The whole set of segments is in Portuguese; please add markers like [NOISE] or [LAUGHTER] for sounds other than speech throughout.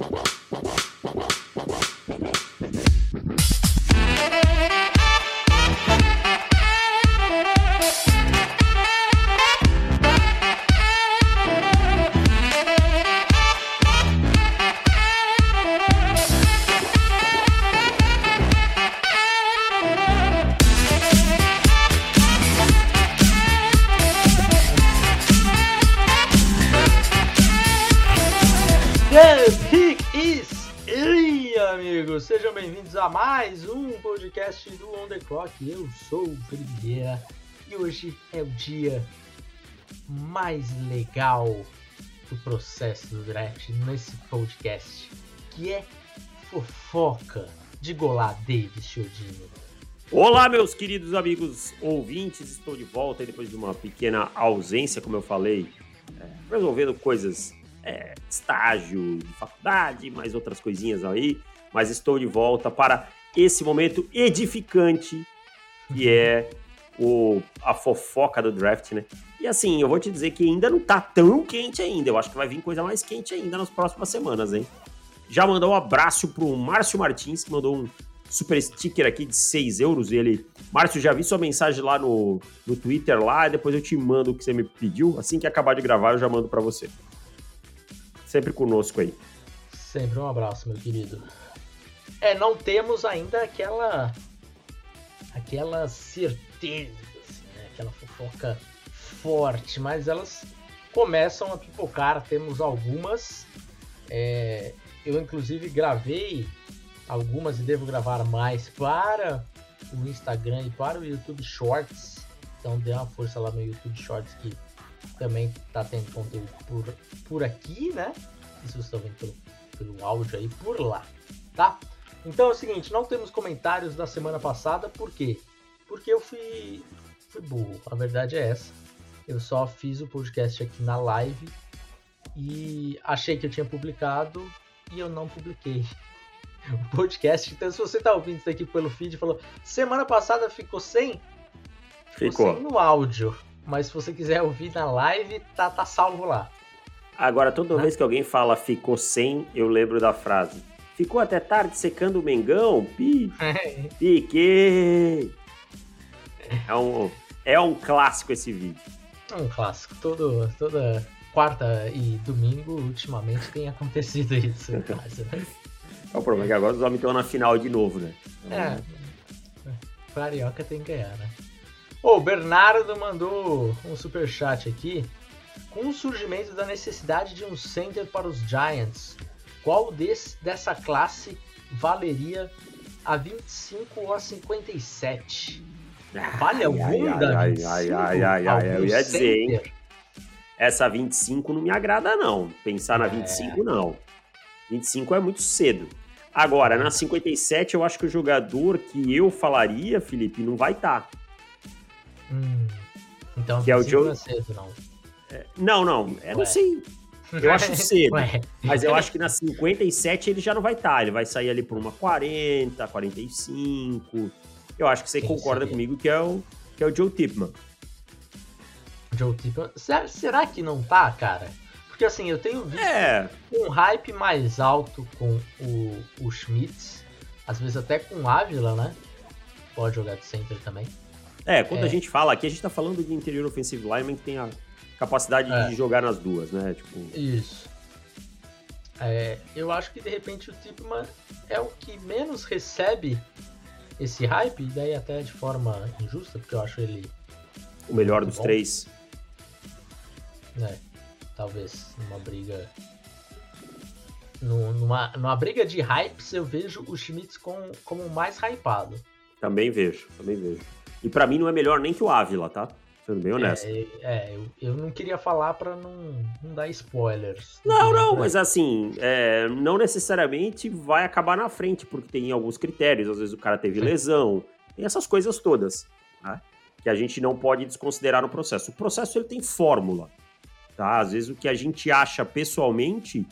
Wow. Clock. Eu sou o Felipe Vieira e hoje é o dia mais legal do processo do draft nesse podcast, que é fofoca de Golá Davis Chiodini. Olá, meus queridos amigos ouvintes, estou de volta depois de uma pequena ausência, como eu falei, é, resolvendo coisas, é, estágio de faculdade, mais outras coisinhas aí mas estou de volta para esse momento edificante que é o, a fofoca do draft, né? E assim, eu vou te dizer que ainda não tá tão quente ainda. Eu acho que vai vir coisa mais quente ainda nas próximas semanas, hein? Já mandou um abraço pro Márcio Martins, que mandou um super sticker aqui de 6 euros. Ele, Márcio, já vi sua mensagem lá no, no Twitter lá, depois eu te mando o que você me pediu. Assim que acabar de gravar, eu já mando para você. Sempre conosco aí. Sempre um abraço, meu querido. É, não temos ainda aquela aquela certeza, assim, né? aquela fofoca forte, mas elas começam a pipocar. Temos algumas. É, eu inclusive gravei algumas e devo gravar mais para o Instagram e para o YouTube Shorts. Então dê uma força lá no YouTube Shorts que também tá tendo conteúdo por, por aqui, né? E se vocês estão vendo pelo, pelo áudio aí, por lá, tá? Então é o seguinte, não temos comentários da semana passada, por quê? Porque eu fui, fui burro, a verdade é essa. Eu só fiz o podcast aqui na live e achei que eu tinha publicado e eu não publiquei [LAUGHS] o podcast. Então, se você está ouvindo isso aqui pelo feed, falou semana passada ficou sem, ficou, ficou. sem no áudio. Mas se você quiser ouvir na live, tá, tá salvo lá. Agora, toda vez que alguém fala ficou sem, eu lembro da frase Ficou até tarde secando o Mengão? Pi, [LAUGHS] piquei! É um, é um clássico esse vídeo. É um clássico. Todo, toda quarta e domingo, ultimamente, tem acontecido isso [LAUGHS] casa, né? É o problema é que agora os homens estão na final de novo, né? Então, é. Carioca tem que ganhar, né? O Bernardo mandou um super chat aqui. Com o surgimento da necessidade de um center para os Giants, qual desse, dessa classe valeria a 25 ou a 57? Vale algum da ai, 25? Ai, ai, ai, ai, eu ia dizer, hein? Essa 25 não me agrada, não. Pensar na é. 25, não. 25 é muito cedo. Agora, na 57, eu acho que o jogador que eu falaria, Felipe, não vai estar. Tá. Hum, então, que é o Joe... não é cedo, não. É, não, não. É, não sei. Eu acho [LAUGHS] cedo. mas eu acho que na 57 ele já não vai estar. Tá, ele vai sair ali por uma 40, 45. Eu acho que você Quem concorda seria? comigo que é o, que é o Joe Tipman. Joe Tipman. Será que não tá, cara? Porque assim, eu tenho visto é. um hype mais alto com o, o Schmitz. Às vezes até com o Ávila, né? Pode jogar de center também. É, quando é. a gente fala aqui, a gente tá falando de interior offensive lineman que tem a capacidade é. de jogar nas duas, né? Tipo... Isso. É, eu acho que de repente o Tipman é o que menos recebe esse hype, e daí até de forma injusta, porque eu acho ele. O melhor dos bom. três. É, talvez numa briga. Numa, numa briga de hypes, eu vejo o Schmitz com, como mais hypado. Também vejo, também vejo. E para mim não é melhor nem que o Ávila, tá? Sendo bem honesto. É, é eu, eu, não queria falar para não, não dar spoilers. Não, não, mas assim, é, não necessariamente vai acabar na frente, porque tem alguns critérios. Às vezes o cara teve lesão, tem essas coisas todas, né? Que a gente não pode desconsiderar no processo. O processo ele tem fórmula, tá? Às vezes o que a gente acha pessoalmente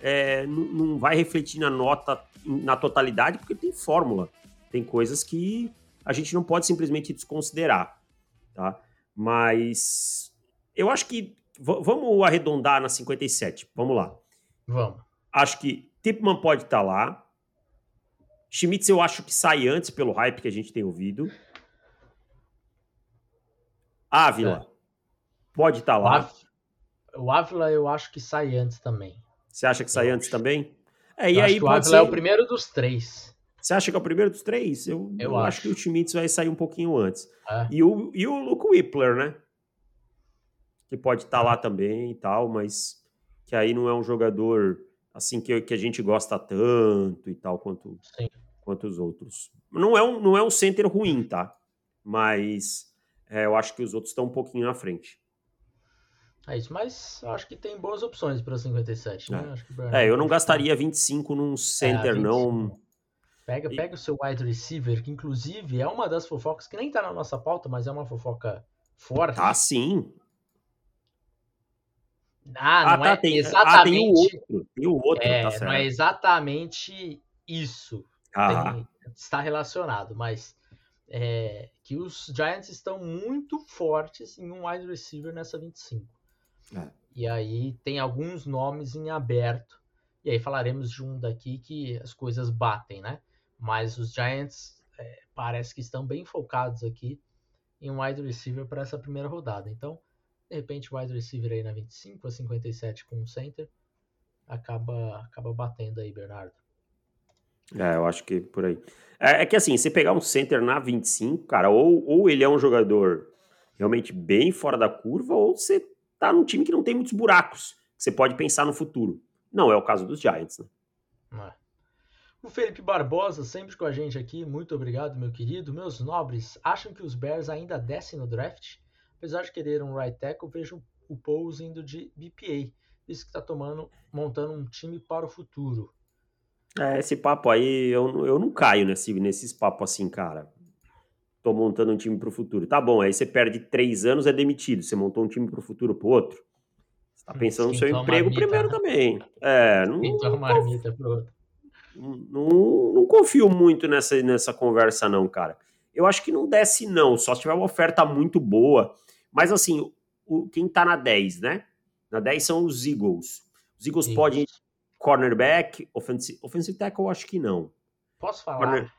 é, não, não vai refletir na nota, na totalidade, porque tem fórmula. Tem coisas que a gente não pode simplesmente desconsiderar, tá? Mas eu acho que vamos arredondar na 57. Vamos lá. Vamos. Acho que Tipman pode estar tá lá. Schmitz eu acho que sai antes pelo hype que a gente tem ouvido. Ávila é. pode estar tá lá. O Ávila eu acho que sai antes também. Você acha que sai eu antes acho. também? É, eu e aí o Ávila ser... é o primeiro dos três. Você acha que é o primeiro dos três? Eu, eu, eu acho. acho. que o Schmitz vai sair um pouquinho antes. É. E, o, e o Luke Whippler, né? Que pode estar tá lá também e tal, mas que aí não é um jogador assim que, que a gente gosta tanto e tal quanto, quanto os outros. Não é, um, não é um center ruim, tá? Mas é, eu acho que os outros estão um pouquinho na frente. É isso, mas acho que tem boas opções para 57, né? É, é eu não gastaria 25 num center, é, não. Pega, pega o seu wide receiver, que inclusive é uma das fofocas que nem tá na nossa pauta, mas é uma fofoca forte. Ah, sim. Ah, não ah, tá, é tem, exatamente. Ah, tem o outro. Tem o outro, é, tá Não é exatamente isso. Ah. Tem, está relacionado, mas é, que os Giants estão muito fortes em um wide receiver nessa 25. É. E aí tem alguns nomes em aberto. E aí falaremos de um daqui que as coisas batem, né? Mas os Giants é, parece que estão bem focados aqui em um wide receiver para essa primeira rodada. Então, de repente, wide receiver aí na 25 a 57 com o center acaba, acaba batendo aí, Bernardo. É, eu acho que por aí. É, é, que assim, você pegar um center na 25, cara, ou, ou ele é um jogador realmente bem fora da curva, ou você tá num time que não tem muitos buracos, que você pode pensar no futuro. Não é o caso dos Giants, né? É. O Felipe Barbosa, sempre com a gente aqui, muito obrigado, meu querido. Meus nobres, acham que os Bears ainda descem no draft? Apesar de querer um right tackle, vejo o Pauls indo de BPA. Isso que está tomando, montando um time para o futuro. É, esse papo aí, eu, eu não caio nesse, nesses papos assim, cara. Tô montando um time para o futuro. Tá bom, aí você perde três anos, é demitido. Você montou um time para o futuro pro outro. Você tá pensando no seu emprego marmita, primeiro né? também. É, não. Não, marmita pro outro. Não, não, confio muito nessa, nessa conversa, não, cara. Eu acho que não desce, não. Só se tiver uma oferta muito boa. Mas assim, o, quem tá na 10, né? Na 10 são os Eagles. Os Eagles Sim. podem cornerback, offensive, offensive tackle, eu acho que não. Posso falar Corner...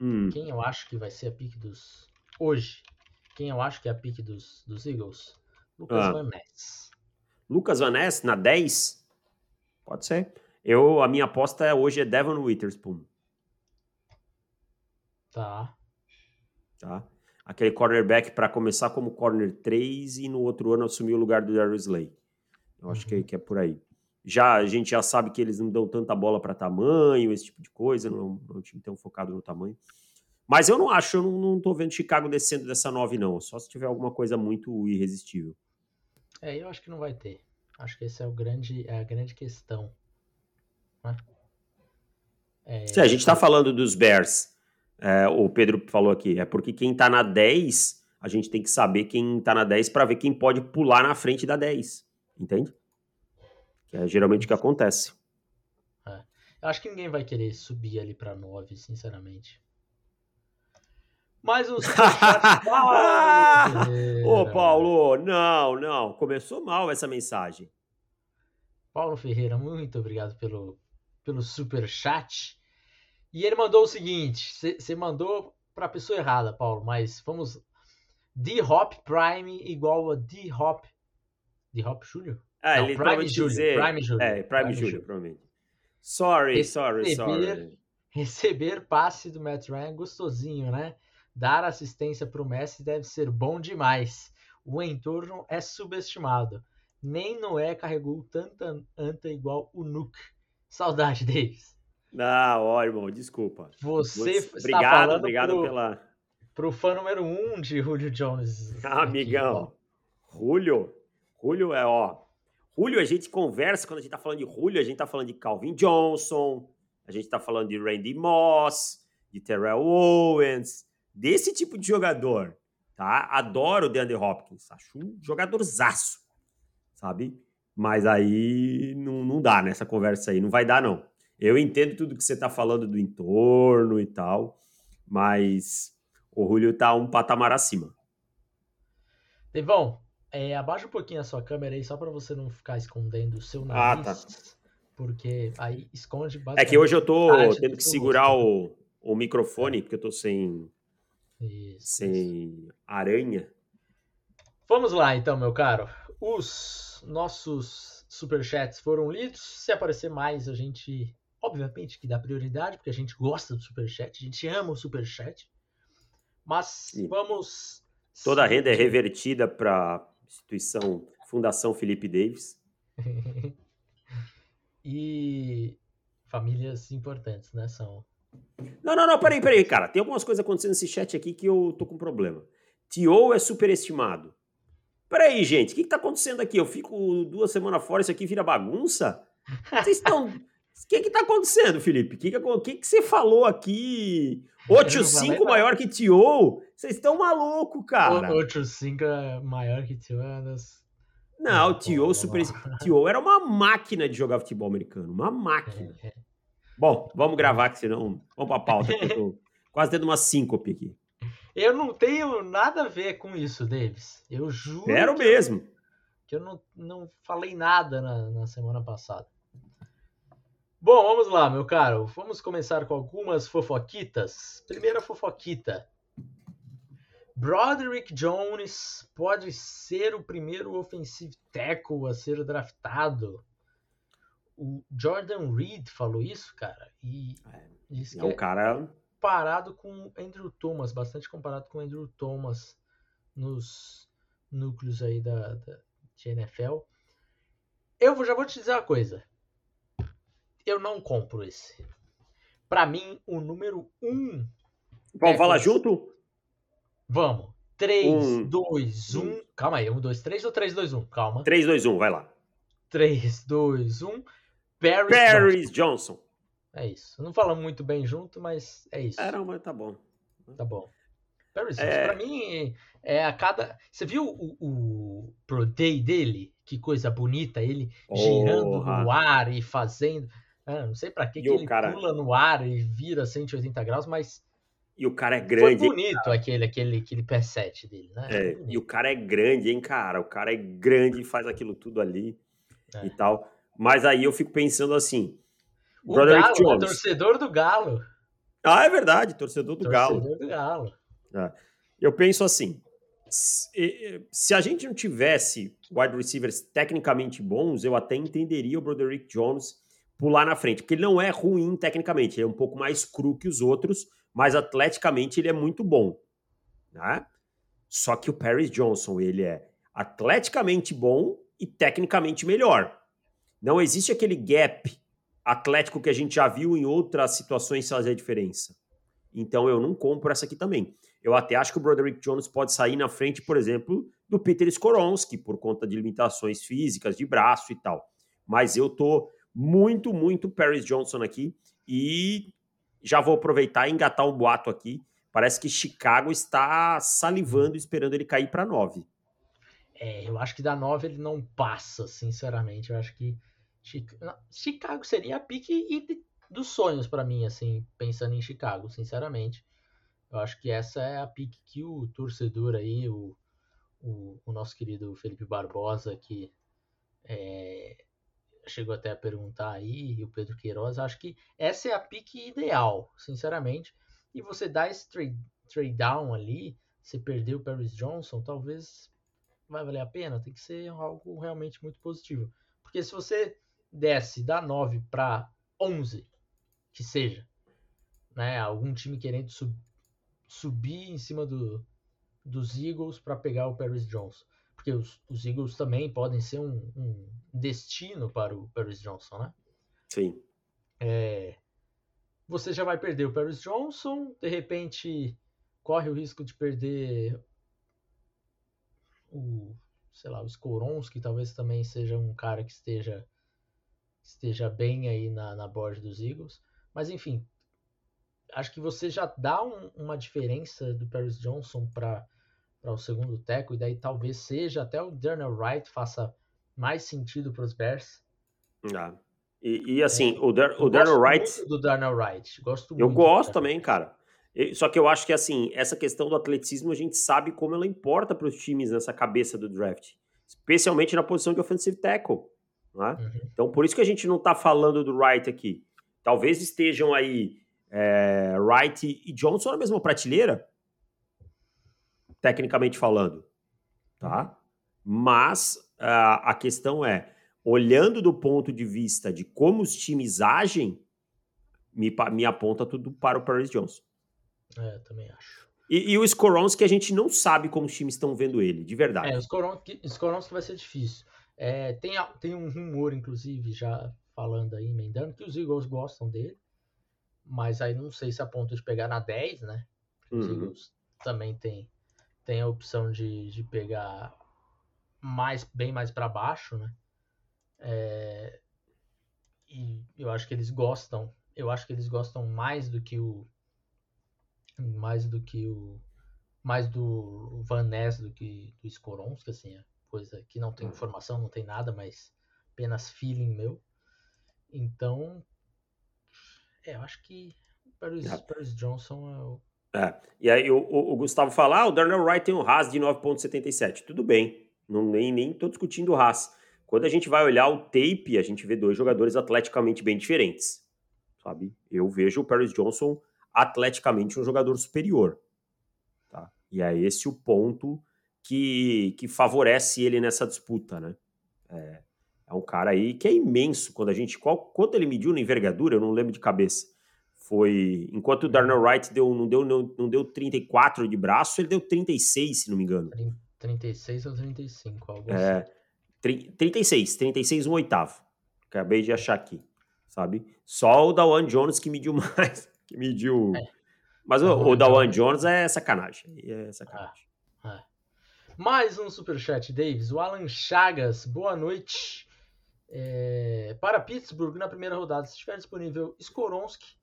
hum. quem eu acho que vai ser a pick dos. Hoje, quem eu acho que é a pick dos, dos Eagles? Lucas ah. Van Ness. Lucas Van Ness na 10? Pode ser. Eu, a minha aposta é, hoje é Devon Witherspoon. Tá. Tá aquele cornerback para começar como corner 3 e no outro ano assumir o lugar do Darius Slay. Eu acho que, é, que, é por aí. Já a gente já sabe que eles não dão tanta bola para tamanho, esse tipo de coisa, não, não é um time tão focado no tamanho. Mas eu não acho, eu não, não tô vendo Chicago descendo dessa 9, não. Só se tiver alguma coisa muito irresistível. É, eu acho que não vai ter. Acho que esse é, o grande, é a grande questão. É, Se a gente está falando dos Bears é, o Pedro falou aqui, é porque quem tá na 10, a gente tem que saber quem tá na 10 para ver quem pode pular na frente da 10. Entende? Que é geralmente o que acontece. É. Eu acho que ninguém vai querer subir ali para 9, sinceramente. Mais um [LAUGHS] Ô, Paulo, não, não. Começou mal essa mensagem. Paulo Ferreira, muito obrigado pelo, pelo super chat. E ele mandou o seguinte: você mandou para a pessoa errada, Paulo, mas vamos. D-Hop Prime igual a D-Hop. D-Hop Júlio? Ah, Não, ele Prime Júlio. Dizer... Prime Júlio. É, Prime, Prime Júlio, provavelmente. Sorry, receber, sorry, sorry. Receber passe do Matt Ryan é gostosinho, né? Dar assistência para o Messi deve ser bom demais. O entorno é subestimado. Nem Noé carregou tanta anta igual o Nuke. Saudade deles. Não, ó, irmão, desculpa. Você está obrigado, falando obrigado pro, pela. Pro fã número um de Julio Jones. Ah, amigão. Julio. Julio é, ó. Julio, a gente conversa, quando a gente tá falando de Julio, a gente tá falando de Calvin Johnson, a gente tá falando de Randy Moss, de Terrell Owens, desse tipo de jogador, tá? Adoro o DeAndre Hopkins, acho um jogadorzaço, sabe? Mas aí não, não dá nessa conversa aí, não vai dar não. Eu entendo tudo que você está falando do entorno e tal, mas o Julio está um patamar acima. Devon, é, abaixa um pouquinho a sua câmera aí, só para você não ficar escondendo o seu nariz. Ah, tá. porque aí esconde É que hoje eu tô tendo que segurar o, o microfone, porque eu tô sem, isso, sem isso. aranha. Vamos lá, então, meu caro. Os nossos superchats foram lidos. Se aparecer mais, a gente, obviamente, que dá prioridade, porque a gente gosta do superchat, a gente ama o superchat. Mas Sim. vamos. Toda a renda é revertida para a instituição Fundação Felipe Davis. [LAUGHS] e famílias importantes, né? São. Não, não, não, peraí, peraí, cara. Tem algumas coisas acontecendo nesse chat aqui que eu tô com problema. Tio é superestimado. Peraí, gente, o que, que tá acontecendo aqui? Eu fico duas semanas fora, isso aqui vira bagunça? Vocês estão. O que que tá acontecendo, Felipe? O que que, que você falou aqui? O tio 5 maior que Tio? Vocês estão maluco, cara. O, tio 5 é maior que Tio é das não, o Tio super. Tio era uma máquina de jogar futebol americano. Uma máquina. [LAUGHS] Bom, vamos gravar, que senão. Vamos pra pauta. Que eu tô quase tendo uma síncope aqui. Eu não tenho nada a ver com isso, Davis. Eu juro. Quero que mesmo. Que eu não, não falei nada na, na semana passada. Bom, vamos lá, meu caro. Vamos começar com algumas fofoquitas. Primeira fofoquita. Broderick Jones pode ser o primeiro offensive tackle a ser draftado. O Jordan Reed falou isso, cara, e é, é um cara comparado com Andrew Thomas, bastante comparado com Andrew Thomas nos núcleos aí da, da de NFL. Eu já vou te dizer uma coisa. Eu não compro esse. Para mim, o número um. Vamos falar junto? Vamos. 3, 2, 1. Calma aí. 1, 2, 3 ou 3, 2, 1? Calma. 3, 2, 1, vai lá. 3, 2, 1. Paris, Paris Johnson. Johnson. É isso. Não falamos muito bem junto, mas é isso. É, não, mas tá bom. Tá bom. Paris é... Pra mim, é a cada. Você viu o, o Pro Day dele? Que coisa bonita, ele oh, girando no ar e fazendo. Ah, não sei pra que, que ele cara... pula no ar e vira 180 graus, mas e o cara é grande. Foi bonito aquele, aquele, aquele pé 7 dele, né? É, e o cara é grande, hein, cara? O cara é grande e faz aquilo tudo ali é. e tal. Mas aí eu fico pensando assim. O Galo, né? Jones. torcedor do Galo. Ah, é verdade, torcedor do torcedor Galo. Torcedor do Galo. É. Eu penso assim. Se a gente não tivesse wide receivers tecnicamente bons, eu até entenderia o Broderick Jones pular na frente, porque ele não é ruim tecnicamente, ele é um pouco mais cru que os outros, mas atleticamente ele é muito bom. Né? Só que o Paris Johnson, ele é atleticamente bom e tecnicamente melhor. Não existe aquele gap atlético que a gente já viu em outras situações fazer a diferença. Então eu não compro essa aqui também. Eu até acho que o Broderick Jones pode sair na frente, por exemplo, do Peter Skoronski, por conta de limitações físicas, de braço e tal. Mas eu tô muito, muito Paris Johnson aqui e já vou aproveitar e engatar um boato aqui. Parece que Chicago está salivando esperando ele cair para 9. É, eu acho que da 9 ele não passa, sinceramente. Eu acho que Chicago seria a pique dos sonhos para mim, assim, pensando em Chicago, sinceramente. Eu acho que essa é a pique que o torcedor aí, o, o, o nosso querido Felipe Barbosa, que é, chegou até a perguntar aí, e o Pedro Queiroz, acho que essa é a pique ideal, sinceramente. E você dá esse trade, trade down ali, você perdeu o Paris Johnson, talvez vai valer a pena, tem que ser algo realmente muito positivo. Porque se você desce da 9 para 11, que seja, né, algum time querendo sub, subir em cima do, dos Eagles para pegar o Paris Johnson porque os, os Eagles também podem ser um, um, destino para o Paris Johnson, né? Sim. É, você já vai perder o Paris Johnson, de repente corre o risco de perder o, sei lá, o Skoronski, talvez também seja um cara que esteja esteja bem aí na, na borda dos Eagles. Mas enfim, acho que você já dá um, uma diferença do Paris Johnson para para o segundo teco, e daí talvez seja até o Darnell Wright faça mais sentido para os Bears. Ah. E, e assim, é, o, Dar o Darnell Wright. do Darnell Wright. Gosto eu gosto também, cara. Só que eu acho que assim, essa questão do atleticismo a gente sabe como ela importa para os times nessa cabeça do draft, especialmente na posição de offensive tackle. Né? Uhum. Então, por isso que a gente não está falando do Wright aqui. Talvez estejam aí é, Wright e Johnson na mesma prateleira, tecnicamente falando, tá? Mas a, a questão é, olhando do ponto de vista de como os times agem, me, me aponta tudo para o Paris Johnson. É, também acho. E, e o Skoronski a gente não sabe como os times estão vendo ele, de verdade. É, o Skoronski, Skoronski vai ser difícil. É, tem, tem um rumor, inclusive, já falando aí, emendando, que os Eagles gostam dele. Mas aí não sei se a ponto de pegar na 10, né? Os uhum. Eagles também tem, tem a opção de, de pegar mais bem mais para baixo, né? É, e eu acho que eles gostam, eu acho que eles gostam mais do que o mais do que o mais do Van Ness do que do Skoronski, assim, é coisa que não tem hum. informação, não tem nada, mas apenas feeling meu. Então, é, eu acho que o Paris. Paris Johnson é o é. E aí o, o, o Gustavo fala, ah, o Darnell Wright tem um RAS de 9.77. Tudo bem, não, nem, nem tô discutindo o RAS. Quando a gente vai olhar o tape, a gente vê dois jogadores atleticamente bem diferentes, sabe? Eu vejo o Paris Johnson atleticamente um jogador superior. Tá? E é esse o ponto que, que favorece ele nessa disputa, né? É, é um cara aí que é imenso. Quando a gente. Qual, quanto ele mediu na envergadura, eu não lembro de cabeça. Foi. Enquanto o Darnell Wright deu, não, deu, não, não deu 34 de braço, ele deu 36, se não me engano. 36 ou 35, algo é, assim. 36, 36 um oitavo. Acabei de achar aqui, sabe? Só o Dawan Jones que mediu [LAUGHS] mais que mediu. É. Mas o, o Dawan Jones é sacanagem. É sacanagem. É. Mais um superchat, Davis. O Alan Chagas, boa noite. É, para Pittsburgh, na primeira rodada, se estiver disponível Skoronski,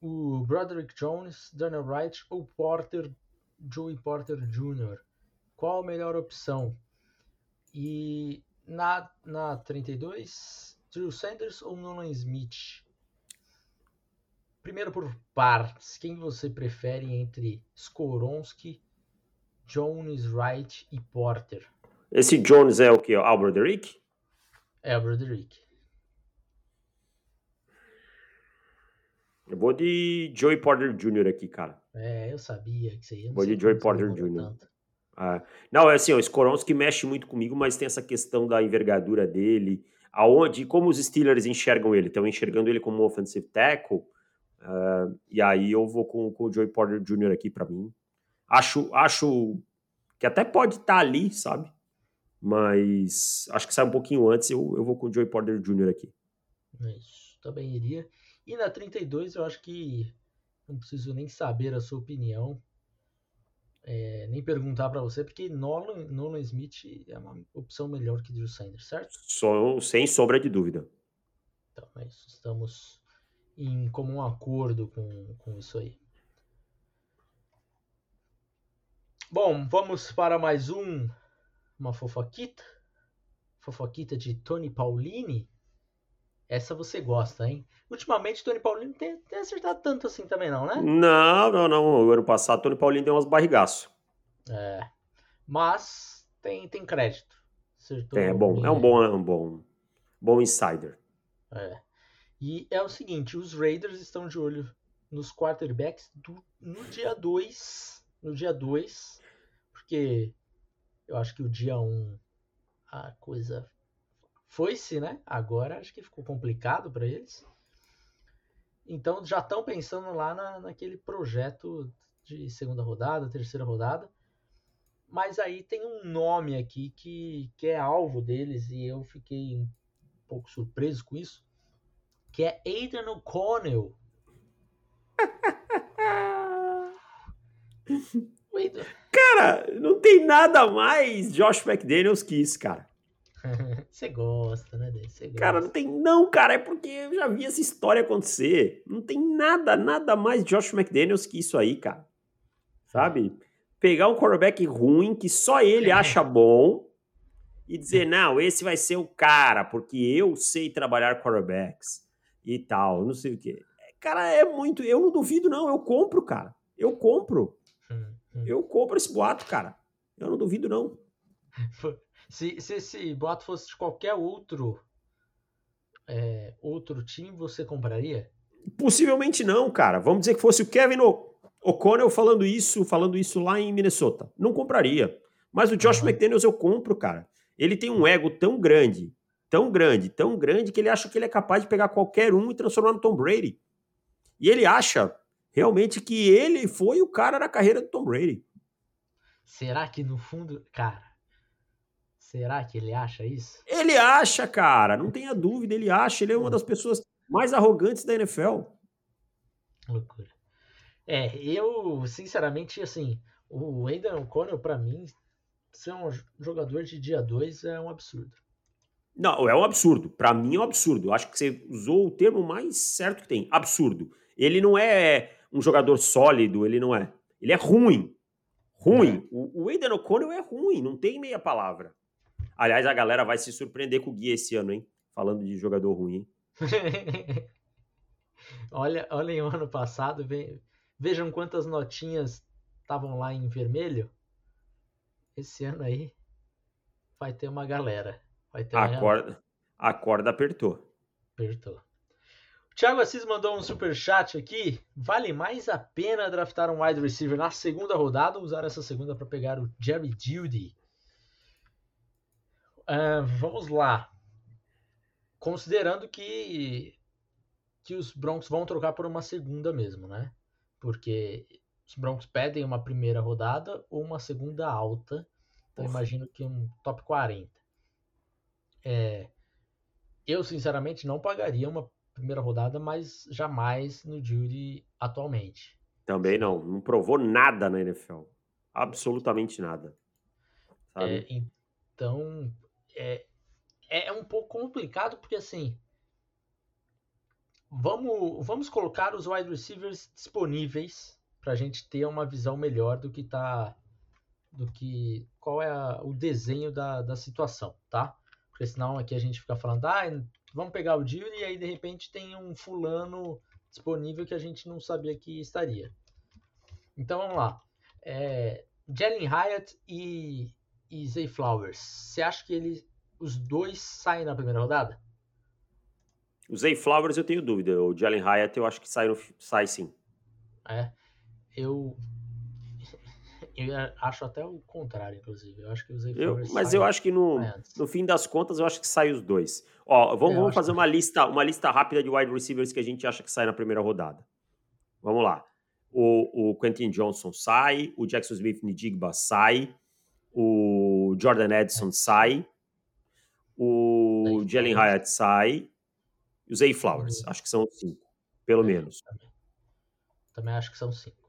o Broderick Jones, Daniel Wright ou Porter, Joey Porter Jr., qual a melhor opção? E na, na 32, Drew Sanders ou Nolan Smith? Primeiro por partes, quem você prefere entre Skoronski, Jones, Wright e Porter? Esse Jones é o que? O Broderick? É o Broderick. Eu vou de Joey Porter Jr. aqui, cara. É, eu sabia que você ia. Vou de Joey Porter Jr. Ah, não, é assim, o Skoronski mexe muito comigo, mas tem essa questão da envergadura dele, aonde, como os Steelers enxergam ele, estão enxergando ele como um offensive tackle, Uh, e aí eu vou com, com o Joey Porter Jr. aqui para mim. Acho, acho que até pode estar tá ali, sabe? Mas acho que sai um pouquinho antes. Eu, eu vou com o Joey Porter Jr. aqui. Isso, também iria. E na 32 eu acho que não preciso nem saber a sua opinião. É, nem perguntar para você, porque Nolan, Nolan Smith é uma opção melhor que Drew Sanders, certo? Só, sem sombra de dúvida. Então, é isso. Estamos em comum acordo com, com isso aí. Bom, vamos para mais um uma fofoquita. Fofoquita de Tony Paulini. Essa você gosta, hein? Ultimamente, Tony Paulini tem, tem acertado tanto assim também, não, né? Não, não, não. O ano passado, Tony Paulini deu umas barrigaços. É. Mas tem, tem crédito. Acertou é bom. É um bom, é um bom, bom insider. É. E é o seguinte, os Raiders estão de olho nos quarterbacks do, no dia 2. No dia 2. Porque eu acho que o dia 1 um, a coisa foi-se, né? Agora acho que ficou complicado para eles. Então já estão pensando lá na, naquele projeto de segunda rodada, terceira rodada. Mas aí tem um nome aqui que, que é alvo deles e eu fiquei um pouco surpreso com isso que é Aidan O'Connell. [LAUGHS] cara, não tem nada mais Josh McDaniels que isso, cara. [LAUGHS] Você gosta, né, desse? Cara, não tem. Não, cara, é porque eu já vi essa história acontecer. Não tem nada, nada mais Josh McDaniels que isso aí, cara. Sabe? Pegar um quarterback ruim que só ele [LAUGHS] acha bom e dizer, não, esse vai ser o cara, porque eu sei trabalhar quarterbacks e tal, não sei o quê. Cara, é muito. Eu não duvido, não. Eu compro, cara. Eu compro. Hum. Eu compro esse boato, cara. Eu não duvido, não. [LAUGHS] Se, se esse boato fosse de qualquer outro é, outro time, você compraria? Possivelmente não, cara. Vamos dizer que fosse o Kevin O'Connell falando isso, falando isso lá em Minnesota. Não compraria. Mas o Josh uhum. McDaniels eu compro, cara. Ele tem um ego tão grande, tão grande, tão grande, que ele acha que ele é capaz de pegar qualquer um e transformar no Tom Brady. E ele acha realmente que ele foi o cara da carreira do Tom Brady. Será que no fundo, cara, será que ele acha isso? Ele acha, cara, não tenha dúvida, ele acha, ele é uma das pessoas mais arrogantes da NFL. Loucura. É, eu, sinceramente, assim, o Aidan O'Connell, para mim, ser um jogador de dia 2 é um absurdo. Não, é um absurdo. Para mim é um absurdo. Eu acho que você usou o termo mais certo que tem. Absurdo. Ele não é um jogador sólido, ele não é. Ele é ruim. Ruim. É. O, o Aiden O'Connell é ruim, não tem meia palavra. Aliás, a galera vai se surpreender com o Gui esse ano, hein? Falando de jogador ruim, hein? [LAUGHS] olha, olhem o ano passado, vejam quantas notinhas estavam lá em vermelho. Esse ano aí vai ter uma galera. Vai ter a, corda, a corda apertou. Apertou. Thiago Assis mandou um super chat aqui. Vale mais a pena draftar um wide receiver na segunda rodada ou usar essa segunda para pegar o Jerry Judy? Uh, vamos lá. Considerando que que os Broncos vão trocar por uma segunda mesmo, né? Porque os Broncos pedem uma primeira rodada ou uma segunda alta. Então Ufa. imagino que um top 40. É, eu sinceramente não pagaria uma primeira rodada, mas jamais no Judy atualmente. Também não. Não provou nada na NFL. Absolutamente nada. É, então, é, é um pouco complicado, porque assim. Vamos, vamos colocar os wide receivers disponíveis para a gente ter uma visão melhor do que tá. Do que. Qual é a, o desenho da, da situação, tá? Porque senão aqui a gente fica falando, ah, vamos pegar o Dio e aí de repente tem um fulano disponível que a gente não sabia que estaria. Então vamos lá. É, Jalen Hyatt e, e Zay Flowers. Você acha que ele, os dois saem na primeira rodada? O Zay Flowers eu tenho dúvida. O Jalen Hyatt eu acho que sai, sai sim. É. Eu eu acho até o contrário, inclusive. Eu acho que usei eu, Mas eu acho que no, no fim das contas, eu acho que sai os dois. Ó, vamos, vamos fazer que... uma lista, uma lista rápida de wide receivers que a gente acha que sai na primeira rodada. Vamos lá. O, o Quentin Johnson sai, o Jackson Smith Nidigba sai, o Jordan Edson sai, o Jalen Hyatt sai e o Zay Flowers. Acho que são cinco, pelo é, menos. Também. também acho que são cinco.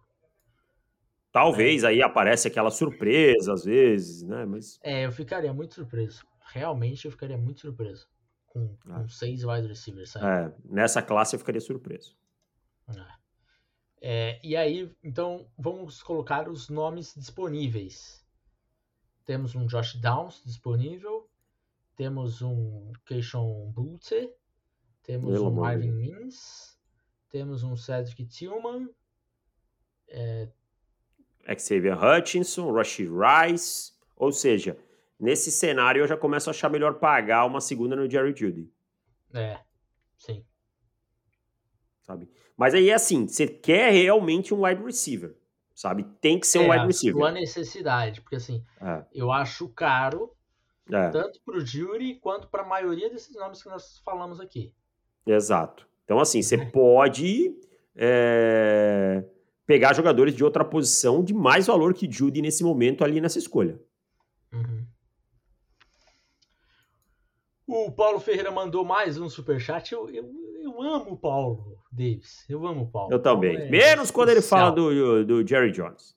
Talvez é. aí aparece aquela surpresa às vezes, né? Mas... É, eu ficaria muito surpreso. Realmente eu ficaria muito surpreso. Com, com é. seis wide receivers saindo. É, nessa classe eu ficaria surpreso. É. É, e aí, então, vamos colocar os nomes disponíveis. Temos um Josh Downs disponível. Temos um Keishon Butte. Temos Pelo um Marvin Mims. Temos um Cedric Tillman. É, Xavier Hutchinson, Rashid Rice. Ou seja, nesse cenário eu já começo a achar melhor pagar uma segunda no Jerry Judy. É, sim. Sabe? Mas aí é assim, você quer realmente um wide receiver, sabe? Tem que ser um é, wide receiver. Sua necessidade, porque assim, é. eu acho caro é. tanto para o Jury quanto para a maioria desses nomes que nós falamos aqui. Exato. Então assim, você [LAUGHS] pode é, pegar jogadores de outra posição de mais valor que Judy nesse momento ali nessa escolha. Uhum. O Paulo Ferreira mandou mais um superchat. Eu, eu, eu amo o Paulo Davis. Eu amo o Paulo. Eu também. É Menos quando ele fala do, do Jerry Jones.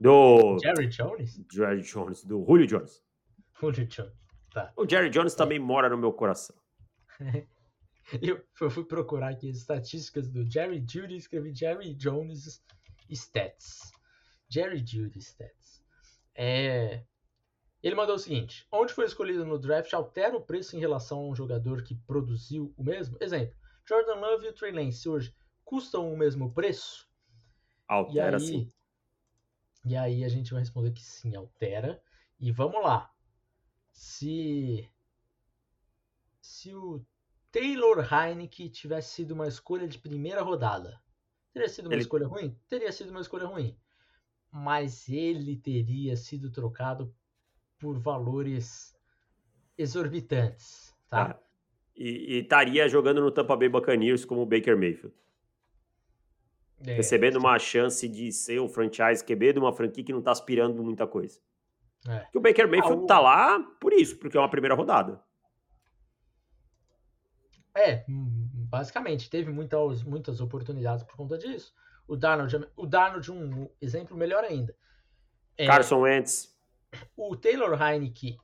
Do. [LAUGHS] Jerry Jones? Jerry Jones, do Julio Jones. Julio Jones. Tá. O Jerry Jones também mora no meu coração. [LAUGHS] Eu, eu fui procurar aqui as estatísticas do Jerry Judy e escrevi Jerry Jones Stats. Jerry Judy Stats. É, ele mandou o seguinte: onde foi escolhido no draft altera o preço em relação a um jogador que produziu o mesmo? Exemplo: Jordan Love e o Trey Lance hoje custam o mesmo preço? Altera e aí, sim. E aí a gente vai responder que sim, altera. E vamos lá. Se se o Taylor Heineke tivesse sido uma escolha de primeira rodada, teria sido uma ele... escolha ruim? Teria sido uma escolha ruim. Mas ele teria sido trocado por valores exorbitantes, tá? Ah, e estaria jogando no Tampa Bay Buccaneers como o Baker Mayfield. É, recebendo uma chance de ser o franchise QB de uma franquia que não está aspirando muita coisa. É. Que o Baker Mayfield ah, o... tá lá por isso, porque é uma primeira rodada. É, basicamente, teve muitas, muitas oportunidades por conta disso. O Darnold, o Darnold um exemplo melhor ainda. É, Carson Wentz. O Taylor Heineke,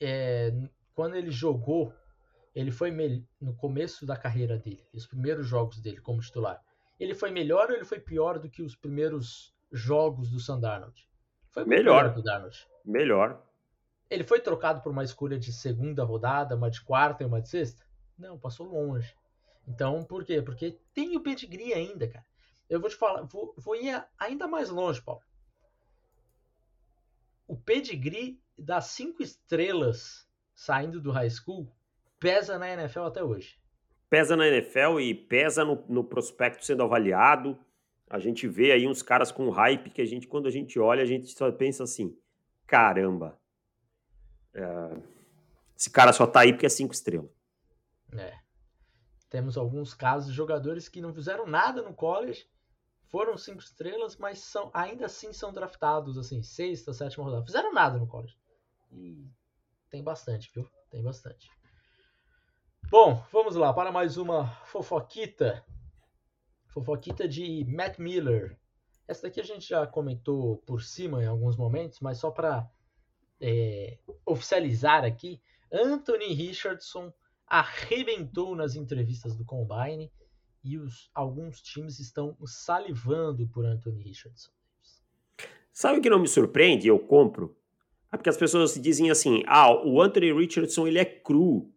é, quando ele jogou, ele foi no começo da carreira dele, os primeiros jogos dele como titular. Ele foi melhor ou ele foi pior do que os primeiros jogos do Sam Darnold? Foi melhor do Darnold. Melhor. Ele foi trocado por uma escolha de segunda rodada, uma de quarta e uma de sexta? Não, passou longe. Então, por quê? Porque tem o pedigree ainda, cara. Eu vou te falar, vou, vou ir ainda mais longe, Paulo. O pedigree das cinco estrelas saindo do high school pesa na NFL até hoje. Pesa na NFL e pesa no, no prospecto sendo avaliado. A gente vê aí uns caras com hype que a gente, quando a gente olha, a gente só pensa assim: caramba, é, esse cara só tá aí porque é cinco estrelas. É. Temos alguns casos de jogadores que não fizeram nada no college, foram cinco estrelas, mas são ainda assim são draftados, assim, sexta, sétima rodada. Fizeram nada no college. E tem bastante, viu? Tem bastante. Bom, vamos lá para mais uma fofoquita. Fofoquita de Matt Miller. Essa daqui a gente já comentou por cima em alguns momentos, mas só para é, oficializar aqui, Anthony Richardson arrebentou nas entrevistas do Combine e os, alguns times estão salivando por Anthony Richardson. Sabe o que não me surpreende? Eu compro. É porque as pessoas dizem assim: ah, o Anthony Richardson ele é cru.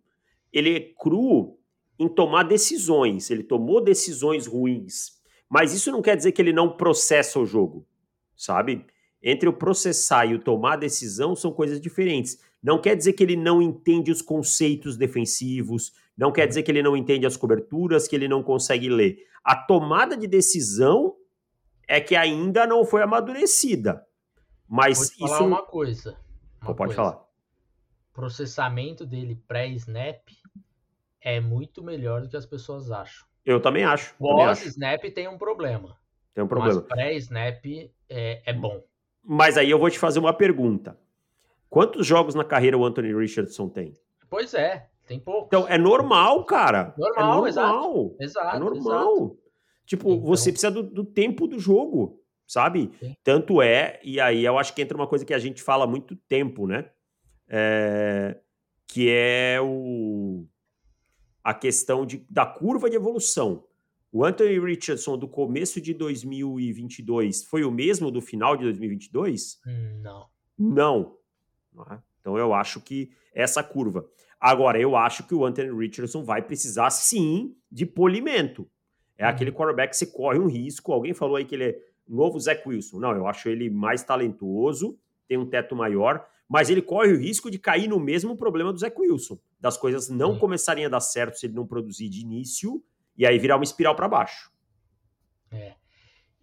Ele é cru em tomar decisões. Ele tomou decisões ruins. Mas isso não quer dizer que ele não processa o jogo, sabe? Entre o processar e o tomar decisão são coisas diferentes. Não quer dizer que ele não entende os conceitos defensivos, não quer dizer que ele não entende as coberturas, que ele não consegue ler. A tomada de decisão é que ainda não foi amadurecida. Mas Vou te falar isso. uma coisa. Uma pode coisa. falar. Processamento dele pré-snap é muito melhor do que as pessoas acham. Eu também acho. Pós-snap tem um problema. Tem um problema. Mas pré-snap é, é bom. Mas aí eu vou te fazer uma pergunta. Quantos jogos na carreira o Anthony Richardson tem? Pois é, tem poucos. Então é normal, cara. Normal, é normal. Exato, exato é normal. Exato. Tipo, então... você precisa do, do, tempo do jogo, sabe? Sim. Tanto é, e aí eu acho que entra uma coisa que a gente fala há muito tempo, né? É, que é o, a questão de, da curva de evolução. O Anthony Richardson do começo de 2022 foi o mesmo do final de 2022? Não. Não. É? Então eu acho que essa curva. Agora, eu acho que o Anthony Richardson vai precisar sim de polimento. É uhum. aquele quarterback que você corre um risco. Alguém falou aí que ele é novo Zach Wilson. Não, eu acho ele mais talentoso, tem um teto maior, mas ele corre o risco de cair no mesmo problema do Zach Wilson, das coisas não começarem a dar certo se ele não produzir de início e aí virar uma espiral para baixo. É.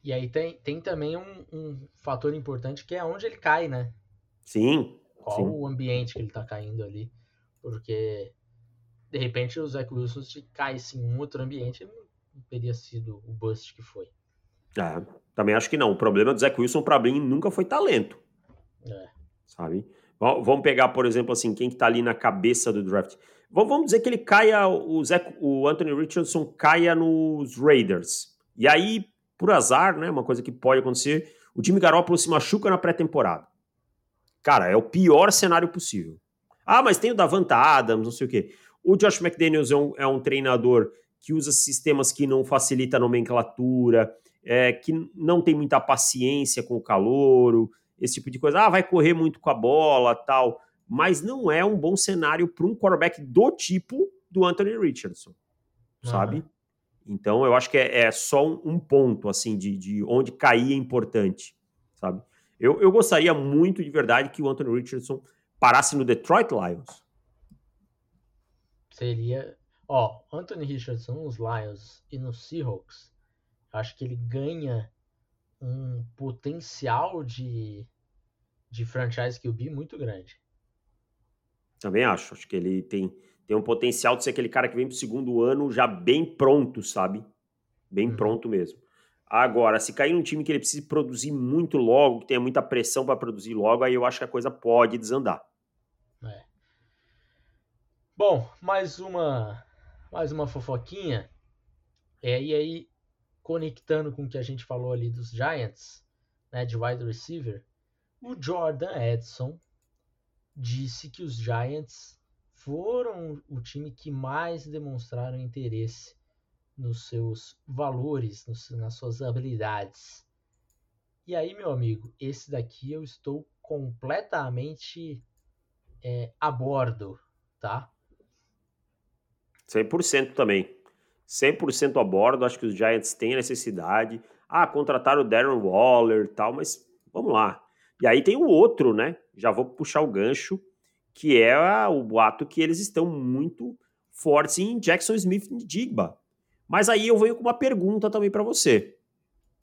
E aí tem, tem também um, um fator importante que é onde ele cai, né? Sim. Qual sim. o ambiente que ele tá caindo ali. Porque, de repente, o Zach Wilson, se caísse em um outro ambiente, ele não teria sido o bust que foi. É, também acho que não. O problema do Zach Wilson, para mim, nunca foi talento. É. Sabe? Vamos pegar, por exemplo, assim, quem que tá ali na cabeça do draft. Vamos dizer que ele caia, o, Zach, o Anthony Richardson caia nos Raiders. E aí, por azar, né, uma coisa que pode acontecer, o time Garoppolo se machuca na pré-temporada. Cara, é o pior cenário possível. Ah, mas tem o Davanta Adams, não sei o quê. O Josh McDaniels é um, é um treinador que usa sistemas que não facilita a nomenclatura, é, que não tem muita paciência com o calouro, esse tipo de coisa. Ah, vai correr muito com a bola, tal. Mas não é um bom cenário para um quarterback do tipo do Anthony Richardson, uhum. sabe? Então eu acho que é, é só um, um, ponto assim de, de onde cair é importante, sabe? Eu, eu gostaria muito de verdade que o Anthony Richardson parasse no Detroit Lions. Seria. Ó, Anthony Richardson nos Lions e nos Seahawks, acho que ele ganha um potencial de, de franchise QB muito grande. Também acho. Acho que ele tem, tem um potencial de ser aquele cara que vem pro segundo ano já bem pronto, sabe? Bem uhum. pronto mesmo. Agora, se cair num time que ele precise produzir muito logo, que tenha muita pressão para produzir logo, aí eu acho que a coisa pode desandar. É. Bom, mais uma mais uma fofoquinha. É, e aí, conectando com o que a gente falou ali dos Giants, né, de wide receiver, o Jordan Edson disse que os Giants foram o time que mais demonstraram interesse nos seus valores, nos, nas suas habilidades. E aí, meu amigo, esse daqui eu estou completamente é, a bordo, tá? 100% também. 100% a bordo, acho que os Giants têm necessidade. Ah, contrataram o Darren Waller e tal, mas vamos lá. E aí tem o outro, né? Já vou puxar o gancho, que é o boato que eles estão muito fortes em Jackson Smith Digba. Mas aí eu venho com uma pergunta também para você.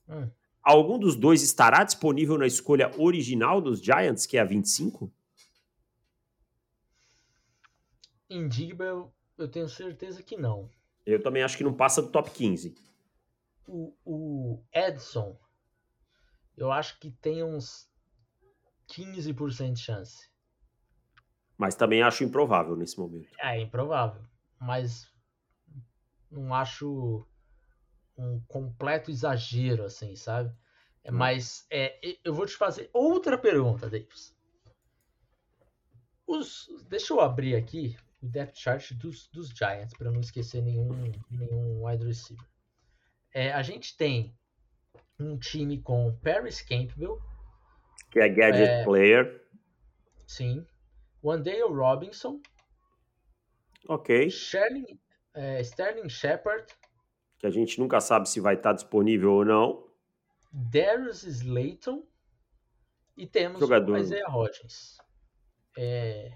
Hum. Algum dos dois estará disponível na escolha original dos Giants, que é a 25? Em Digba eu, eu tenho certeza que não. Eu também acho que não passa do top 15. O, o Edson, eu acho que tem uns 15% de chance. Mas também acho improvável nesse momento. É, improvável. Mas não acho um completo exagero, assim, sabe? É, mas é, eu vou te fazer outra pergunta, Davis. Os, deixa eu abrir aqui o depth chart dos, dos Giants para não esquecer nenhum, nenhum wide receiver. É, a gente tem um time com Paris Campbell, que é gadget é, player. Sim. Wandale Robinson. Ok. Sherling, é, Sterling Shepard. Que a gente nunca sabe se vai estar disponível ou não. Darius Slayton. E temos Jogador. o Isaiah Hodgins. É...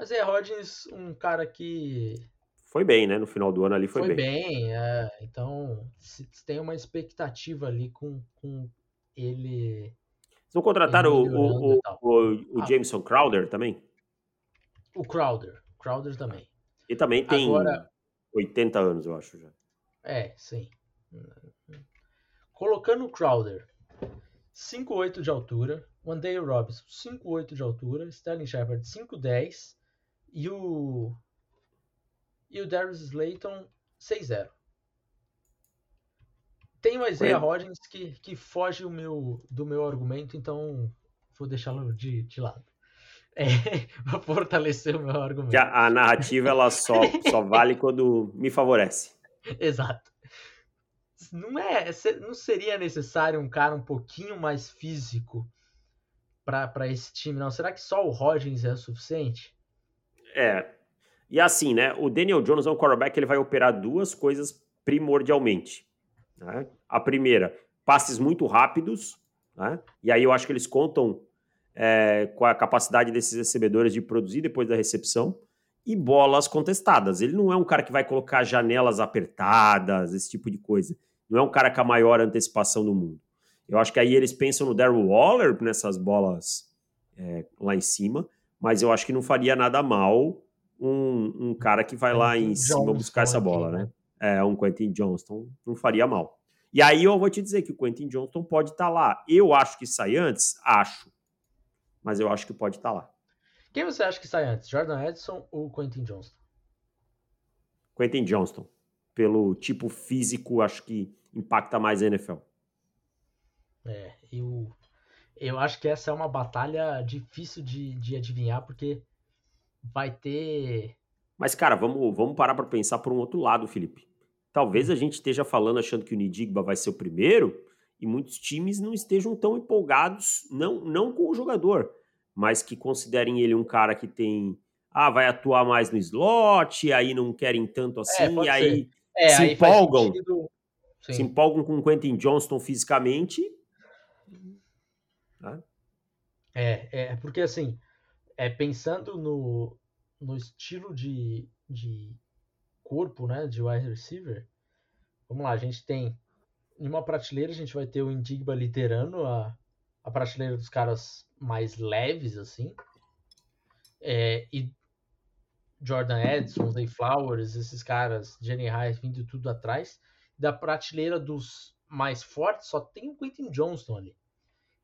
Isaiah Hodgins, um cara que... Foi bem, né? No final do ano ali foi, foi bem. bem é. Então, se tem uma expectativa ali com, com ele... Vocês vão contratar o, o, o, o, ah. Jameson Crowder também? O Crowder. Crowder também. E também tem... Agora, 80 anos, eu acho já. É, sim. Colocando o Crowder 5'8 de altura, o Andale Robinson 5'8 de altura, Sterling Shepard 5'10 e o e o Darius Slayton 6'0. Tem o Isaiah Rodgers que, que foge o meu, do meu argumento, então vou deixá-lo de, de lado. É, [LAUGHS] para fortalecer o meu argumento. Que a, a narrativa ela só, só vale [LAUGHS] quando me favorece. Exato. Não é, não seria necessário um cara um pouquinho mais físico para esse time, não? Será que só o Rodgers é o suficiente? É. E assim, né? O Daniel Jones é um quarterback, ele vai operar duas coisas primordialmente. Né? A primeira, passes muito rápidos, né? E aí eu acho que eles contam é, com a capacidade desses recebedores de produzir depois da recepção e bolas contestadas. Ele não é um cara que vai colocar janelas apertadas, esse tipo de coisa. Não é um cara com a maior antecipação do mundo. Eu acho que aí eles pensam no Daryl Waller nessas bolas é, lá em cima, mas eu acho que não faria nada mal um, um cara que vai lá em cima buscar essa bola, né? É, um Quentin Johnston não faria mal. E aí eu vou te dizer que o Quentin Johnston pode estar tá lá. Eu acho que sai antes? Acho mas eu acho que pode estar tá lá. Quem você acha que sai antes, Jordan Edson ou Quentin Johnston? Quentin Johnston. Pelo tipo físico, acho que impacta mais a NFL. É, eu, eu acho que essa é uma batalha difícil de, de adivinhar, porque vai ter. Mas, cara, vamos, vamos parar para pensar por um outro lado, Felipe. Talvez a gente esteja falando achando que o Nidigba vai ser o primeiro, e muitos times não estejam tão empolgados, não, não com o jogador, mas que considerem ele um cara que tem. Ah, vai atuar mais no slot, aí não querem tanto é, assim, é, e aí é, se aí empolgam. Se empolgam com o Quentin Johnston fisicamente. Né? É, é, porque assim, é, pensando no, no estilo de, de corpo né, de wide receiver, vamos lá, a gente tem em uma prateleira a gente vai ter o Indigba liderando a, a prateleira dos caras mais leves, assim. É, e Jordan Edson, Zay Flowers, esses caras, Jenny High vindo tudo atrás. Da prateleira dos mais fortes, só tem o Quentin Johnston ali.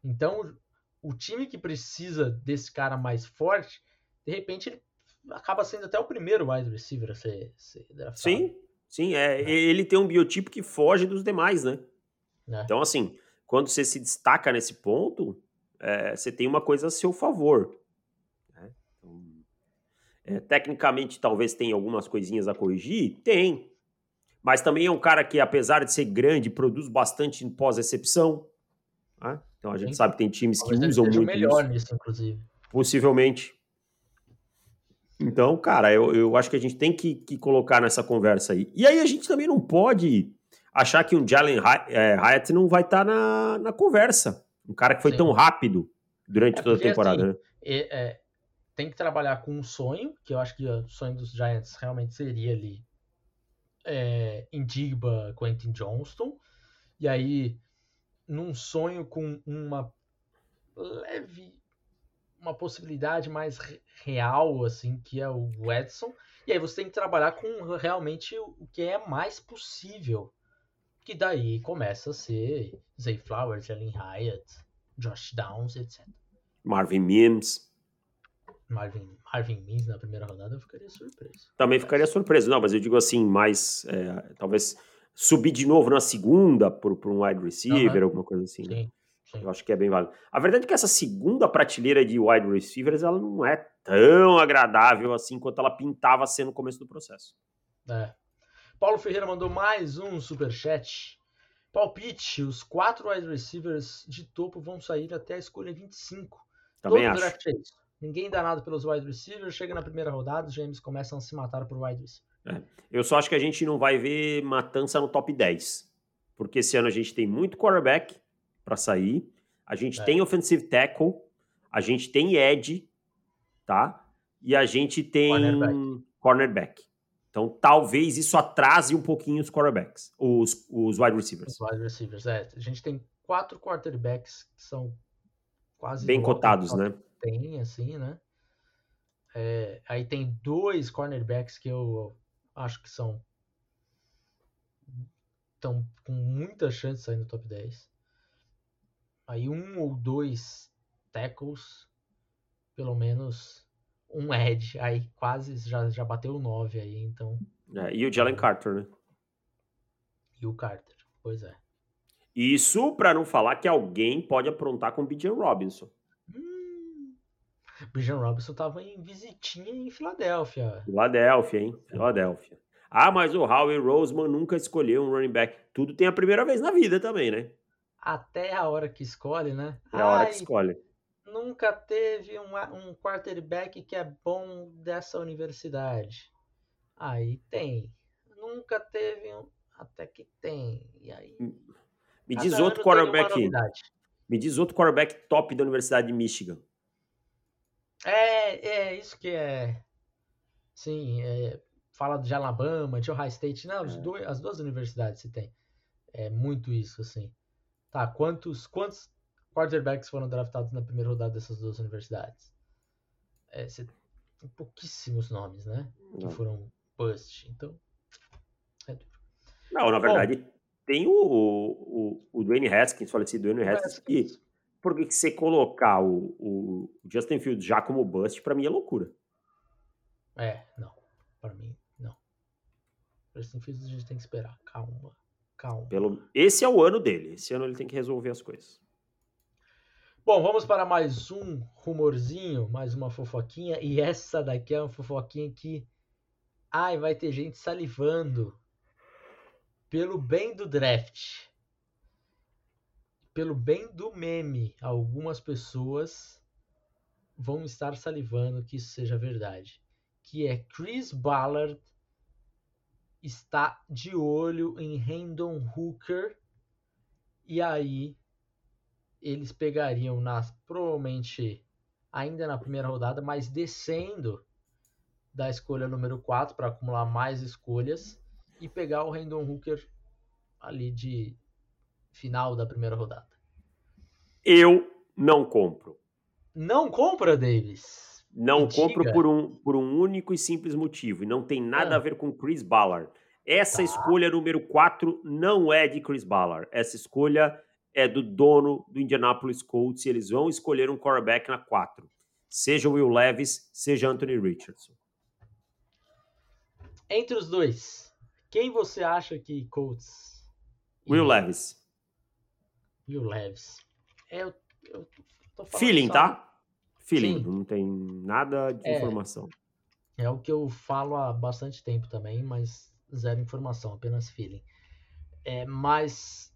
Então, o time que precisa desse cara mais forte, de repente ele acaba sendo até o primeiro wide receiver a ser, ser draftado. Sim, sim. É, é, ele tem um biotipo que foge dos demais, né? É. Então, assim, quando você se destaca nesse ponto, é, você tem uma coisa a seu favor. Né? Então, é, tecnicamente, talvez tenha algumas coisinhas a corrigir? Tem. Mas também é um cara que, apesar de ser grande, produz bastante pós-recepção. Né? Então a gente Sim. sabe que tem times que Talvez usam muito melhor isso. nisso, inclusive. Possivelmente. Então, cara, eu, eu acho que a gente tem que, que colocar nessa conversa aí. E aí a gente também não pode achar que um Jalen é, Hyatt não vai estar tá na, na conversa. Um cara que foi Sim. tão rápido durante é toda a temporada. Assim, né? é, é, tem que trabalhar com um sonho, que eu acho que o sonho dos Giants realmente seria ali é, Indigba, Quentin Johnston. E aí, num sonho com uma leve uma possibilidade mais real, assim, que é o Edson. E aí você tem que trabalhar com realmente o que é mais possível. Que daí começa a ser Zay Flowers, Jalen Hyatt, Josh Downs, etc. Marvin Mims. Marvin, Marvin Mims na primeira rodada eu ficaria surpreso. Também ficaria surpreso. Não, mas eu digo assim, mais. É, talvez subir de novo na segunda por, por um wide receiver, uhum. alguma coisa assim. Né? Sim. Né? Eu acho que é bem válido. A verdade é que essa segunda prateleira de wide receivers ela não é tão agradável assim quanto ela pintava ser no começo do processo. É. Paulo Ferreira mandou mais um superchat. Palpite: os quatro wide receivers de topo vão sair até a escolha 25. Também Todo acho. draft é. Ninguém dá nada pelos wide receivers, chega na primeira rodada, os James começam a se matar por wide receiver. É. Eu só acho que a gente não vai ver matança no top 10. Porque esse ano a gente tem muito quarterback para sair. A gente é. tem offensive tackle, a gente tem edge, tá? E a gente tem cornerback. cornerback. Então, talvez isso atrase um pouquinho os quarterbacks, os, os wide receivers. Os wide receivers, é. A gente tem quatro quarterbacks que são quase bem cotados, né? Tem, assim, né? É, aí tem dois cornerbacks que eu acho que são estão com muita chance de sair no top 10 aí um ou dois tackles, pelo menos um edge, aí quase já, já bateu nove aí, então. É, e o Jalen Carter, né? E o Carter, pois é. Isso para não falar que alguém pode aprontar com o Bijan Robinson. Hum, Bijan Robinson tava em visitinha em Filadélfia. Filadélfia, hein? Filadélfia. Ah, mas o Howie Roseman nunca escolheu um running back. Tudo tem a primeira vez na vida também, né? até a hora que escolhe, né? É a hora Ai, que escolhe. Nunca teve um, um quarterback que é bom dessa universidade. Aí tem. Nunca teve um. Até que tem. E aí. Me diz outro quarterback. Me diz outro quarterback top da Universidade de Michigan. É, é isso que é. Sim, é, fala de Alabama, de Ohio State. Não, é. dois, as duas universidades se tem. É muito isso, assim. Tá, quantos, quantos quarterbacks foram draftados na primeira rodada dessas duas universidades? É, você tem pouquíssimos nomes, né? Que foram bust. Então, é duro. Não, na verdade, Bom, tem o, o, o Dwayne Haskins, falecido Dwayne Haskins, que porque que você colocar o, o Justin Fields já como bust, para mim é loucura. É, não. Para mim, não. Justin Fields a gente tem que esperar. Calma. Calma. Pelo... Esse é o ano dele. Esse ano ele tem que resolver as coisas. Bom, vamos para mais um rumorzinho, mais uma fofoquinha. E essa daqui é uma fofoquinha que. Ai, vai ter gente salivando. Pelo bem do draft. Pelo bem do meme. Algumas pessoas vão estar salivando que isso seja verdade. Que é Chris Ballard está de olho em Hendon Hooker e aí eles pegariam nas provavelmente ainda na primeira rodada, mas descendo da escolha número 4 para acumular mais escolhas e pegar o Hendon Hooker ali de final da primeira rodada. Eu não compro. Não compra, Davis? Não Me compro por um, por um único e simples motivo. E não tem nada ah. a ver com Chris Ballard. Essa tá. escolha número 4 não é de Chris Ballard. Essa escolha é do dono do Indianapolis Colts e eles vão escolher um quarterback na 4. Seja Will Levis, seja Anthony Richardson. Entre os dois, quem você acha que Colts? Will Levis. Will Levis. É, eu, eu Feeling, só... tá? Feeling, Sim. não tem nada de é, informação. É o que eu falo há bastante tempo também, mas zero informação, apenas feeling. É, mas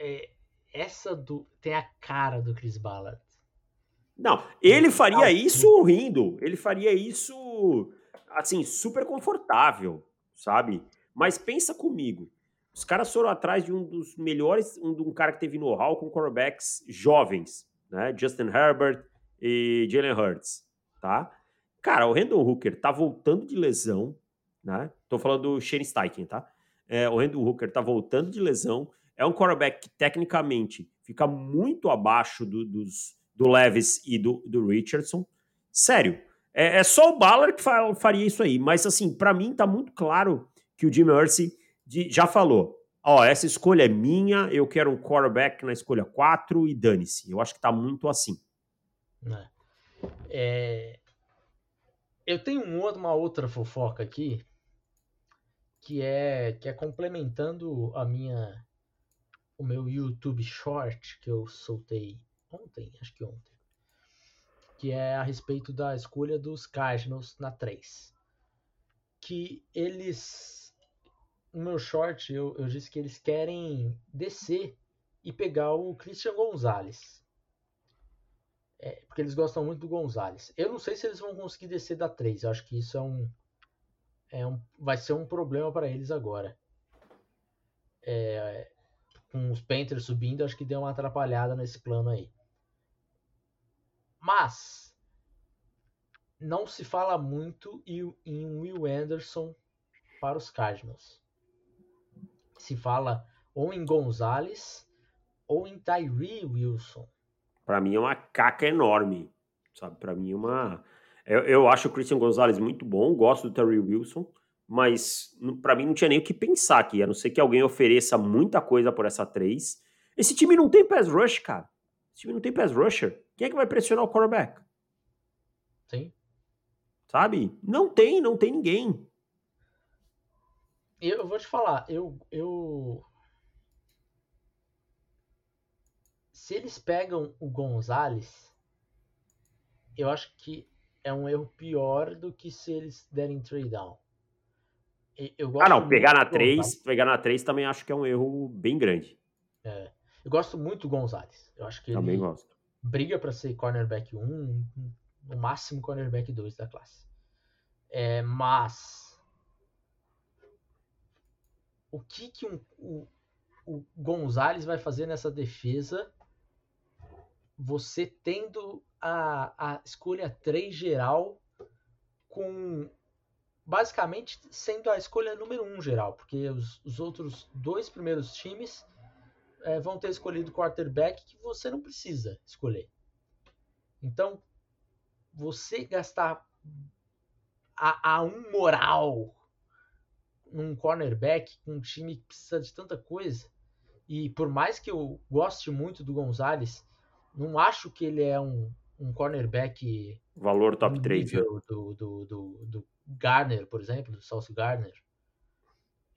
é, essa do tem a cara do Chris Ballard. Não, ele faria isso rindo, ele faria isso assim super confortável, sabe? Mas pensa comigo, os caras foram atrás de um dos melhores, um, de um cara que teve know-how com quarterbacks jovens, né? Justin Herbert e Jalen Hurts, tá? Cara, o Randall Hooker tá voltando de lesão, né? Tô falando do Shane Steichen, tá? É, o Randall Hooker tá voltando de lesão. É um quarterback que, tecnicamente, fica muito abaixo do, dos, do Levis e do, do Richardson. Sério, é, é só o Ballard que fa faria isso aí. Mas, assim, para mim tá muito claro que o Jim Mercy já falou. Ó, essa escolha é minha, eu quero um quarterback na escolha 4 e dane-se. Eu acho que tá muito assim. É. é eu tenho uma outra fofoca aqui que é que é complementando a minha o meu YouTube Short que eu soltei ontem, acho que ontem, que é a respeito da escolha dos Cardinals na 3. Que eles no meu short eu, eu disse que eles querem descer e pegar o Christian Gonzalez. É, porque eles gostam muito do Gonzalez. Eu não sei se eles vão conseguir descer da 3. Eu acho que isso é um, é um vai ser um problema para eles agora. É, com os Panthers subindo, acho que deu uma atrapalhada nesse plano aí. Mas não se fala muito em Will Anderson para os Cardinals. Se fala ou em Gonzalez ou em Tyree Wilson para mim é uma caca enorme, sabe? Para mim é uma. Eu, eu, acho o Christian Gonzalez muito bom, gosto do Terry Wilson, mas para mim não tinha nem o que pensar aqui, a não ser que alguém ofereça muita coisa por essa 3. Esse time não tem pass rush, cara. Esse time não tem pass rusher. Quem é que vai pressionar o quarterback? Sim. Sabe? Não tem, não tem ninguém. Eu vou te falar, eu, eu se eles pegam o Gonzalez, eu acho que é um erro pior do que se eles derem trade down. Ah, não, pegar na 3, pegar na 3 também acho que é um erro bem grande. É, eu gosto muito do Gonzalez. Eu acho que também ele gosto. briga para ser cornerback 1, no máximo cornerback 2 da classe. É, mas o que que um, o, o Gonzalez vai fazer nessa defesa você tendo a, a escolha 3 geral com basicamente sendo a escolha número 1 um geral, porque os, os outros dois primeiros times é, vão ter escolhido quarterback que você não precisa escolher. Então, você gastar a, a um moral num cornerback com um time que precisa de tanta coisa, e por mais que eu goste muito do Gonzalez, não acho que ele é um, um cornerback. Valor top 3. Né? Do, do, do, do, Garner, por exemplo, do Sauce Garner.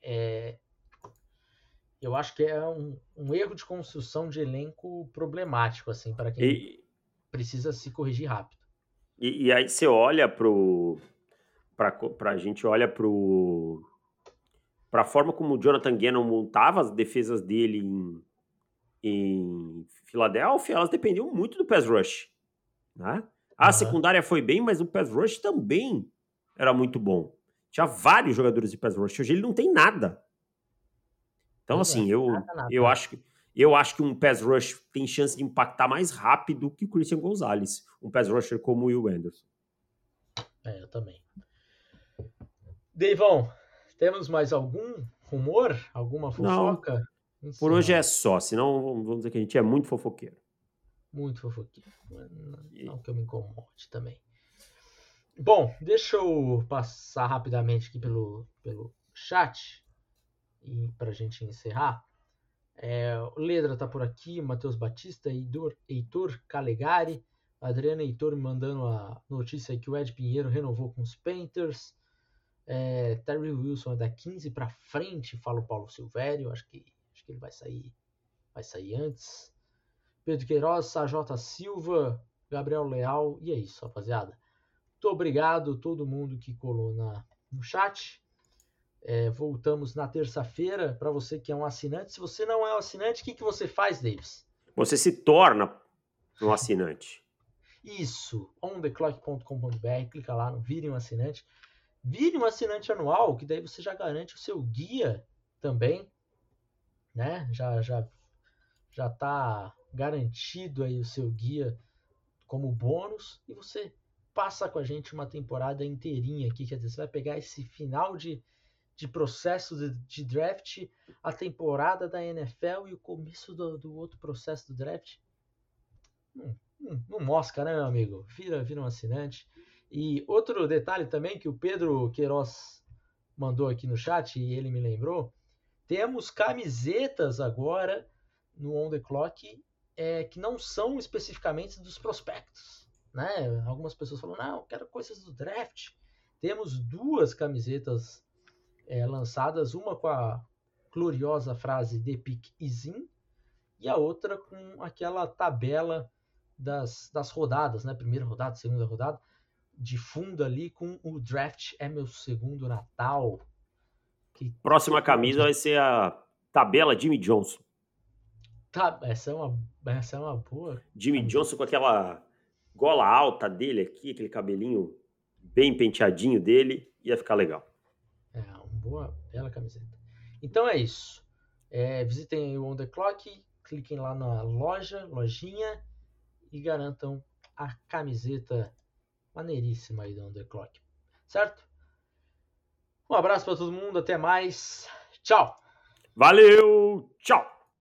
É, eu acho que é um, um, erro de construção de elenco problemático, assim, para quem e, precisa se corrigir rápido. E, e aí você olha pro. Para a gente olha pro. Para a forma como o Jonathan Gannon montava as defesas dele em, em Filadélfia, elas dependiam muito do pass rush. Né? A uhum. secundária foi bem, mas o pass rush também era muito bom. Tinha vários jogadores de pass rush. Hoje ele não tem nada. Então, assim, eu, nada, nada. eu acho que. Eu acho que um pass rush tem chance de impactar mais rápido que o Christian Gonzalez, um pass rusher como o Will Anderson. É, eu também. Deivão, temos mais algum rumor? Alguma fofoca? Não, por hoje é só, senão vamos dizer que a gente é muito fofoqueiro. Muito fofoqueiro. Não, que eu me incomode também. Bom, deixa eu passar rapidamente aqui pelo, pelo chat e para a gente encerrar. É, Ledra tá por aqui, Matheus Batista, Heitor, Heitor Calegari, Adriano Heitor me mandando a notícia que o Ed Pinheiro renovou com os Painters. É, Terry Wilson é da 15 para frente, fala o Paulo Silvério, acho que, acho que ele vai sair, vai sair antes. Pedro Queiroz, Sajota Silva, Gabriel Leal, e é isso, rapaziada. Muito obrigado a todo mundo que colou na, no chat. É, voltamos na terça-feira. Para você que é um assinante, se você não é um assinante, o que, que você faz, Davis? Você se torna um assinante. Isso, ontheclock.com.br, clica lá no Vire um Assinante. Vire um assinante anual, que daí você já garante o seu guia também, né? Já já já tá garantido aí o seu guia como bônus e você passa com a gente uma temporada inteirinha aqui, quer dizer, você vai pegar esse final de, de processo de, de draft, a temporada da NFL e o começo do, do outro processo do draft. Hum, hum, não mosca, né, meu amigo? Vira, vira um assinante. E outro detalhe também que o Pedro Queiroz mandou aqui no chat e ele me lembrou, temos camisetas agora no On The Clock é, que não são especificamente dos prospectos. Né? Algumas pessoas falam, não, eu quero coisas do draft. Temos duas camisetas é, lançadas, uma com a gloriosa frase The Pick is in, e a outra com aquela tabela das, das rodadas, né? Primeira rodada, segunda rodada de fundo ali com o draft é meu segundo Natal. Que Próxima camisa vai ser a tabela Jimmy Johnson. Tá, essa é uma, essa é uma boa. Jimmy camisa. Johnson com aquela gola alta dele aqui, aquele cabelinho bem penteadinho dele, ia ficar legal. É, uma boa, bela camiseta. Então é isso. É, visitem o On The Clock, cliquem lá na loja, lojinha, e garantam a camiseta maneiríssima aí do Underclock. Certo? Um abraço para todo mundo, até mais. Tchau. Valeu, tchau.